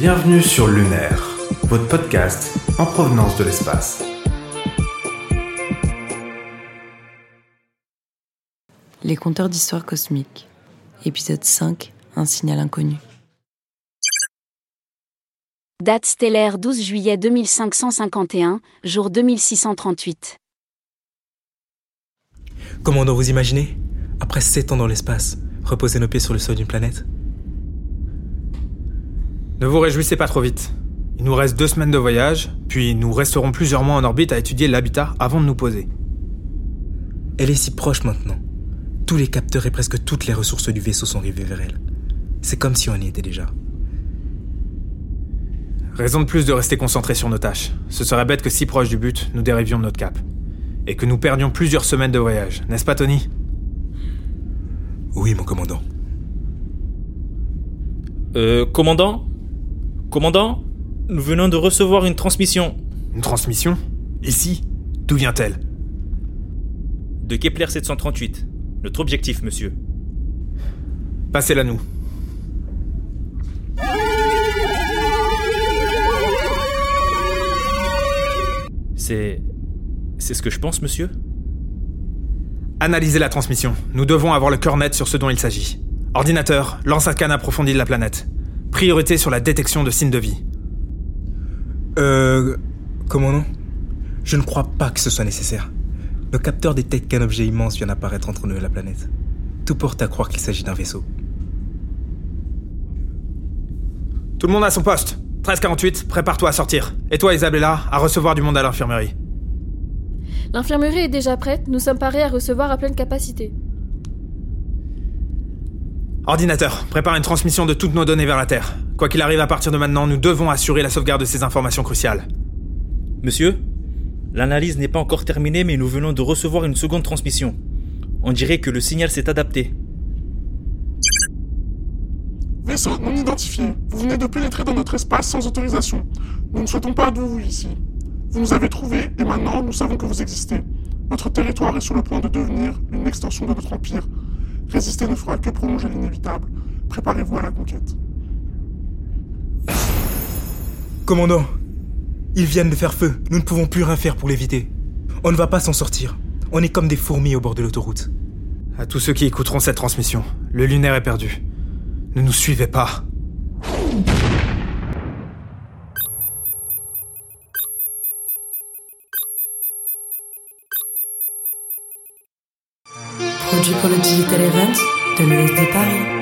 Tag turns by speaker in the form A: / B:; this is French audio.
A: Bienvenue sur Lunaire, votre podcast en provenance de l'espace.
B: Les compteurs d'histoire cosmique. Épisode 5, un signal inconnu.
C: Date stellaire 12 juillet 2551, jour 2638.
D: Commandant, vous imaginez Après 7 ans dans l'espace, reposer nos pieds sur le sol d'une planète?
A: Ne vous réjouissez pas trop vite. Il nous reste deux semaines de voyage, puis nous resterons plusieurs mois en orbite à étudier l'habitat avant de nous poser.
D: Elle est si proche maintenant. Tous les capteurs et presque toutes les ressources du vaisseau sont rivés vers elle. C'est comme si on y était déjà.
A: Raison de plus de rester concentrés sur nos tâches. Ce serait bête que si proche du but, nous dérivions de notre cap. Et que nous perdions plusieurs semaines de voyage, n'est-ce pas Tony?
D: Oui, mon commandant.
E: Euh, commandant? Commandant Nous venons de recevoir une transmission
A: Une transmission? Ici D'où vient-elle?
E: De Kepler 738. Notre objectif, monsieur.
A: Passez-la nous.
E: C'est. C'est ce que je pense, monsieur?
A: Analysez la transmission. Nous devons avoir le cœur net sur ce dont il s'agit. Ordinateur, lance un scan approfondi de la planète. Priorité sur la détection de signes de vie.
D: Euh. Commandant Je ne crois pas que ce soit nécessaire. Nos capteurs détectent qu'un objet immense vient d'apparaître entre nous et la planète. Tout porte à croire qu'il s'agit d'un vaisseau.
A: Tout le monde à son poste. 1348, prépare-toi à sortir. Et toi, Isabella, à recevoir du monde à l'infirmerie.
F: L'infirmerie est déjà prête, nous sommes parés à recevoir à pleine capacité.
A: Ordinateur, prépare une transmission de toutes nos données vers la Terre. Quoi qu'il arrive à partir de maintenant, nous devons assurer la sauvegarde de ces informations cruciales.
E: Monsieur L'analyse n'est pas encore terminée, mais nous venons de recevoir une seconde transmission. On dirait que le signal s'est adapté.
G: Vaisseau non identifié. Vous venez de pénétrer dans notre espace sans autorisation. Nous ne souhaitons pas de vous ici. Vous nous avez trouvés et maintenant nous savons que vous existez. Votre territoire est sur le point de devenir une extension de notre empire. Résister ne fera que prolonger l'inévitable. Préparez-vous à la conquête.
D: Commandant Ils viennent de faire feu. Nous ne pouvons plus rien faire pour l'éviter. On ne va pas s'en sortir. On est comme des fourmis au bord de l'autoroute.
A: À tous ceux qui écouteront cette transmission, le lunaire est perdu. Ne nous suivez pas.
B: Produit pour le Digital Event de l'ESD Paris.